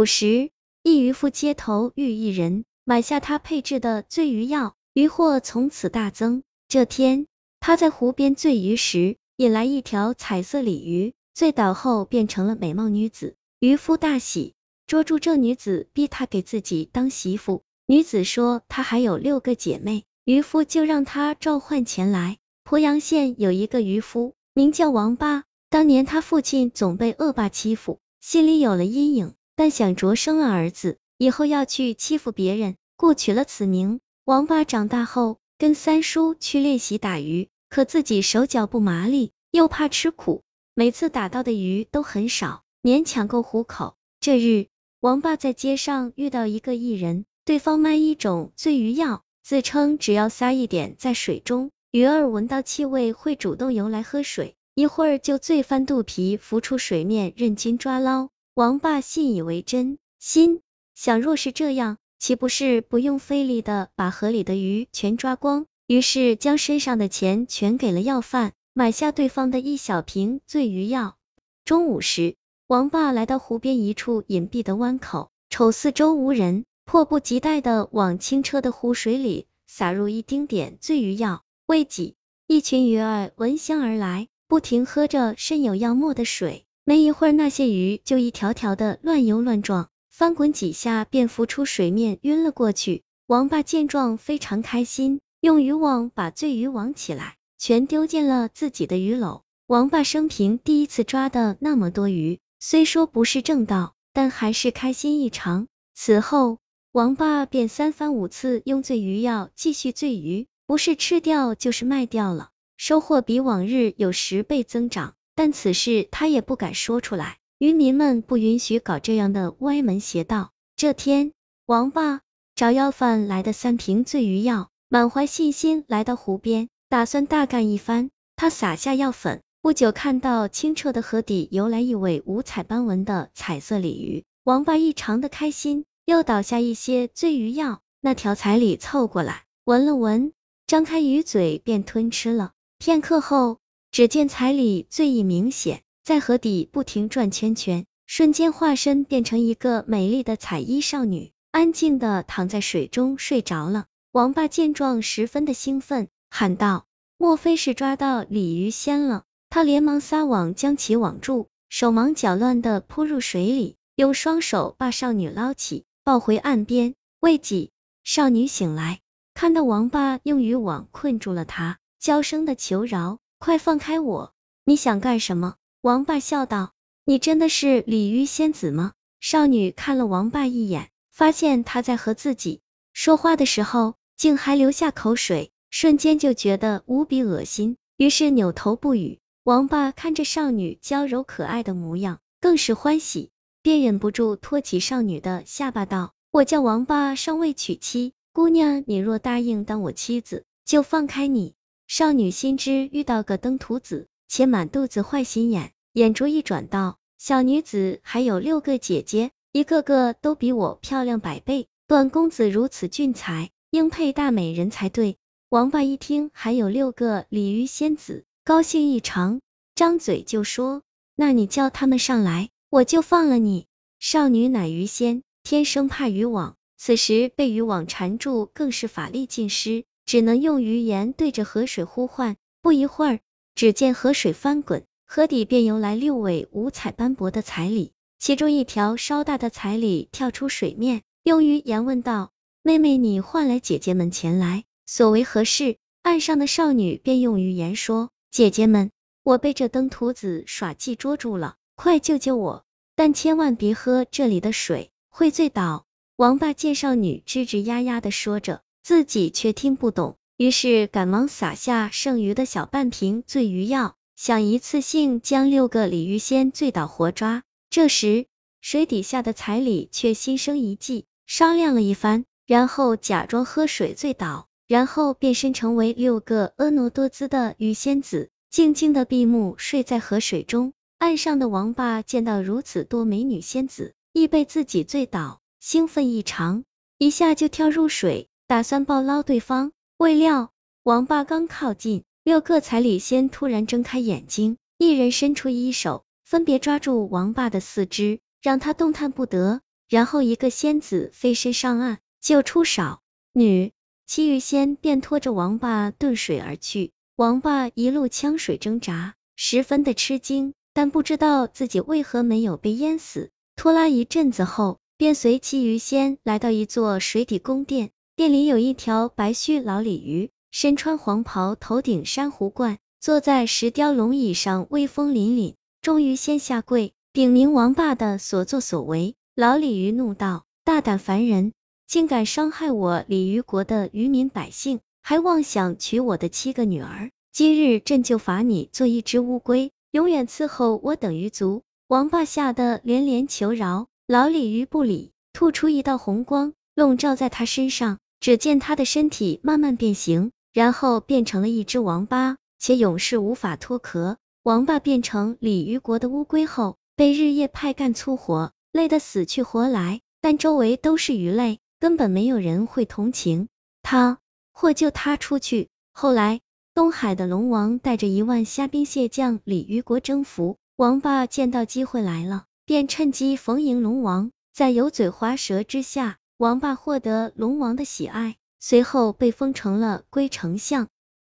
古时，一渔夫街头遇一人，买下他配制的醉鱼药，渔获从此大增。这天，他在湖边醉鱼时，引来一条彩色鲤鱼，醉倒后变成了美貌女子。渔夫大喜，捉住这女子，逼她给自己当媳妇。女子说她还有六个姐妹，渔夫就让她召唤前来。鄱阳县有一个渔夫，名叫王八。当年他父亲总被恶霸欺负，心里有了阴影，但想着生了儿子以后要去欺负别人，故取了此名。王八长大后，跟三叔去练习打鱼，可自己手脚不麻利，又怕吃苦，每次打到的鱼都很少，勉强够糊口。这日，王八在街上遇到一个艺人，对方卖一种醉鱼药，自称只要撒一点在水中。鱼儿闻到气味会主动游来喝水，一会儿就醉翻肚皮，浮出水面，任君抓捞。王霸信以为真，心想若是这样，岂不是不用费力的把河里的鱼全抓光？于是将身上的钱全给了要饭，买下对方的一小瓶醉鱼药。中午时，王霸来到湖边一处隐蔽的湾口，瞅四周无人，迫不及待的往清澈的湖水里撒入一丁点醉鱼药。未几，一群鱼儿闻香而来，不停喝着渗有药沫的水。没一会儿，那些鱼就一条条的乱游乱撞，翻滚几下便浮出水面，晕了过去。王八见状非常开心，用渔网把醉鱼网起来，全丢进了自己的鱼篓。王八生平第一次抓的那么多鱼，虽说不是正道，但还是开心异常。此后，王八便三番五次用醉鱼药继续醉鱼。不是吃掉就是卖掉了，收获比往日有十倍增长。但此事他也不敢说出来，渔民们不允许搞这样的歪门邪道。这天，王八找要饭来的三瓶醉鱼药，满怀信心来到湖边，打算大干一番。他撒下药粉，不久看到清澈的河底游来一尾五彩斑纹的彩色鲤鱼，王八异常的开心，又倒下一些醉鱼药。那条彩鲤凑过来闻了闻。张开鱼嘴便吞吃了。片刻后，只见彩鲤醉意明显，在河底不停转圈圈，瞬间化身变成一个美丽的彩衣少女，安静的躺在水中睡着了。王八见状十分的兴奋，喊道：“莫非是抓到鲤鱼仙了？”他连忙撒网将其网住，手忙脚乱的扑入水里，用双手把少女捞起，抱回岸边。未几，少女醒来。看到王八用渔网困住了他，娇声的求饶：“快放开我！你想干什么？”王八笑道：“你真的是鲤鱼仙子吗？”少女看了王八一眼，发现他在和自己说话的时候，竟还流下口水，瞬间就觉得无比恶心，于是扭头不语。王八看着少女娇柔可爱的模样，更是欢喜，便忍不住托起少女的下巴道：“我叫王八，尚未娶妻。”姑娘，你若答应当我妻子，就放开你。少女心知遇到个登徒子，且满肚子坏心眼，眼珠一转道：小女子还有六个姐姐，一个个都比我漂亮百倍。段公子如此俊才，应配大美人才对。王八一听还有六个鲤鱼仙子，高兴异常，张嘴就说：那你叫他们上来，我就放了你。少女乃鱼仙，天生怕渔网。此时被渔网缠住，更是法力尽失，只能用鱼言对着河水呼唤。不一会儿，只见河水翻滚，河底便游来六尾五彩斑驳的彩鲤，其中一条稍大的彩鲤跳出水面，用鱼言问道：“妹妹，你唤来姐姐们前来，所为何事？”岸上的少女便用语言说：“姐姐们，我被这登徒子耍计捉住了，快救救我！但千万别喝这里的水，会醉倒。”王八见少女吱吱呀呀的说着，自己却听不懂，于是赶忙撒下剩余的小半瓶醉鱼药，想一次性将六个鲤鱼仙醉倒活抓。这时，水底下的彩礼却心生一计，商量了一番，然后假装喝水醉倒，然后变身成为六个婀娜多姿的鱼仙子，静静的闭目睡在河水中。岸上的王八见到如此多美女仙子，亦被自己醉倒。兴奋异常，一下就跳入水，打算抱捞对方。未料王八刚靠近，六个彩礼仙突然睁开眼睛，一人伸出一手，分别抓住王八的四肢，让他动弹不得。然后一个仙子飞身上岸，救出少女。其余仙便拖着王八遁水而去。王八一路呛水挣扎，十分的吃惊，但不知道自己为何没有被淹死。拖拉一阵子后，便随其余仙来到一座水底宫殿，殿里有一条白须老鲤鱼，身穿黄袍，头顶珊瑚冠，坐在石雕龙椅上，威风凛凛。终于先下跪，禀明王八的所作所为。老鲤鱼怒道：“大胆凡人！”竟敢伤害我鲤鱼国的渔民百姓，还妄想娶我的七个女儿，今日朕就罚你做一只乌龟，永远伺候我等鱼族。王八吓得连连求饶，老鲤鱼不理，吐出一道红光，笼罩在他身上。只见他的身体慢慢变形，然后变成了一只王八，且永世无法脱壳。王八变成鲤鱼国的乌龟后，被日夜派干粗活，累得死去活来，但周围都是鱼类。根本没有人会同情他或救他出去。后来，东海的龙王带着一万虾兵蟹将鲤鱼国征服。王八见到机会来了，便趁机逢迎龙王。在油嘴滑舌之下，王八获得龙王的喜爱，随后被封成了龟丞相。